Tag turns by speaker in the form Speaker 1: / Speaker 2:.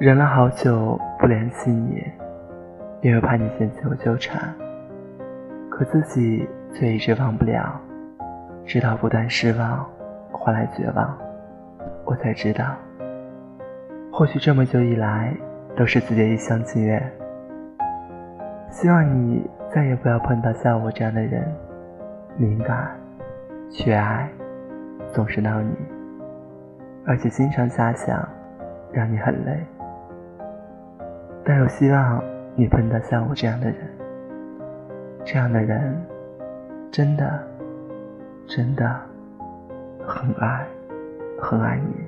Speaker 1: 忍了好久不联系你，因为怕你嫌弃我纠缠，可自己却一直忘不了，直到不断失望换来绝望，我才知道，或许这么久以来都是自己一厢情愿。希望你再也不要碰到像我这样的人，敏感、缺爱，总是闹你，而且经常瞎想，让你很累。但又希望你碰到像我这样的人，这样的人，真的，真的很爱，很爱你。